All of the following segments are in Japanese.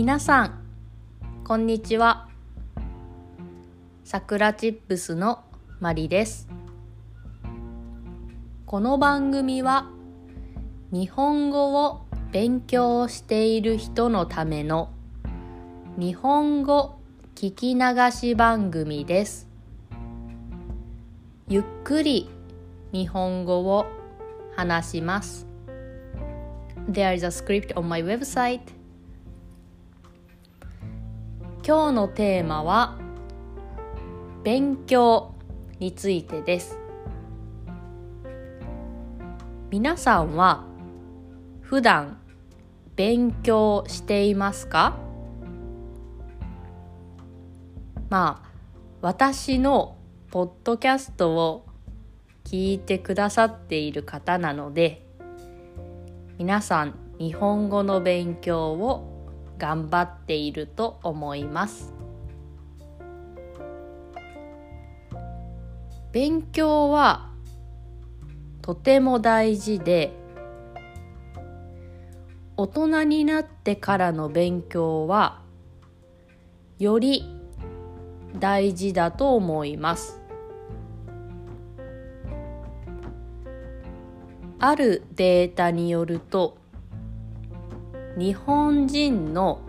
皆さんこんにちは。さくらチップスのまりです。この番組は日本語を勉強している人のための日本語聞き流し番組です。ゆっくり日本語を話します。There is a script on my website. 今日のテーマは勉強についてです。皆さんは普段勉強していますか？まあ私のポッドキャストを聞いてくださっている方なので皆さん日本語の勉強を頑張っていると思います。勉強はとても大事で大人になってからの勉強はより大事だと思います。あるデータによると日本人の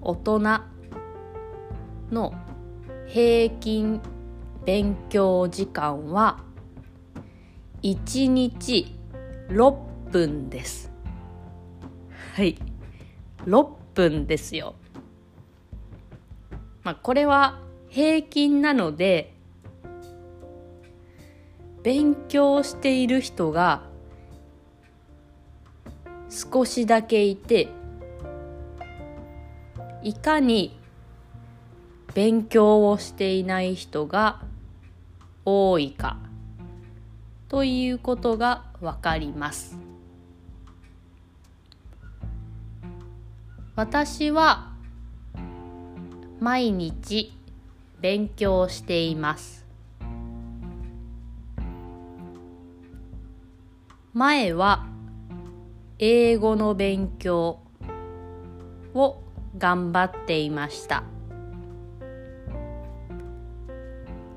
大人の平均勉強時間は1日6分です。はい。6分ですよ。まあこれは平均なので勉強している人が少しだけいていかに勉強をしていない人が多いかということがわかります。私は毎日勉強しています。前は英語の勉強を頑張っていました。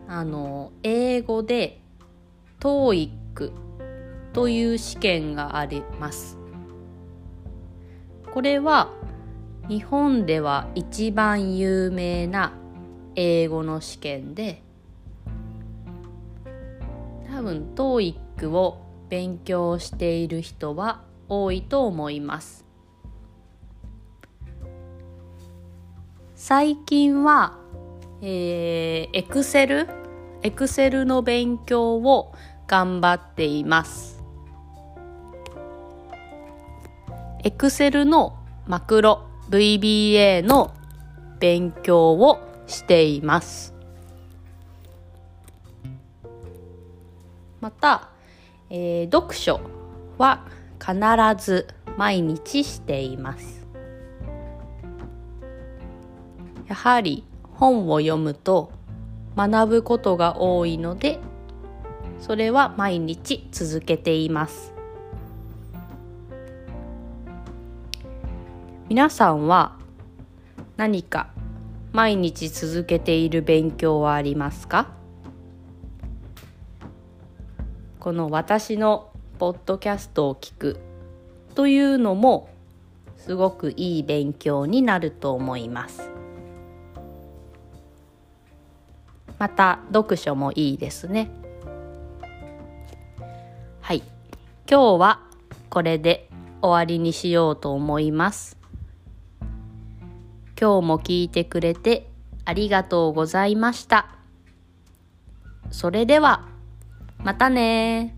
あの英語で TOEIC という試験があります。これは日本では一番有名な英語の試験で多分 TOEIC を勉強している人は多いと思います。最近はえー、Excel Excel の勉強を頑張っています。エクセルのマクロ VBA の勉強をしています。また、えー、読書は必ず毎日しています。やはり本を読むと学ぶことが多いのでそれは毎日続けています。皆さんは何か毎日続けている勉強はありますか？この私のポッドキャストを聞くというのもすごくいい勉強になると思います。また読書もいいですね。はい。今日はこれで終わりにしようと思います。今日も聞いてくれてありがとうございました。それではまたね